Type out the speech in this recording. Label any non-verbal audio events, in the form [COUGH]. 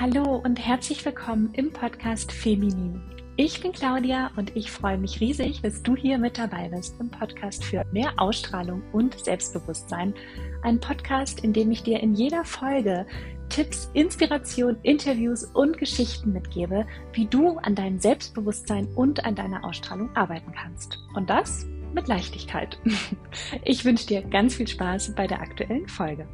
Hallo und herzlich willkommen im Podcast Feminin. Ich bin Claudia und ich freue mich riesig, dass du hier mit dabei bist im Podcast für mehr Ausstrahlung und Selbstbewusstsein. Ein Podcast, in dem ich dir in jeder Folge Tipps, Inspiration, Interviews und Geschichten mitgebe, wie du an deinem Selbstbewusstsein und an deiner Ausstrahlung arbeiten kannst. Und das mit Leichtigkeit. [LAUGHS] Ich wünsche dir ganz viel Spaß bei der aktuellen Folge.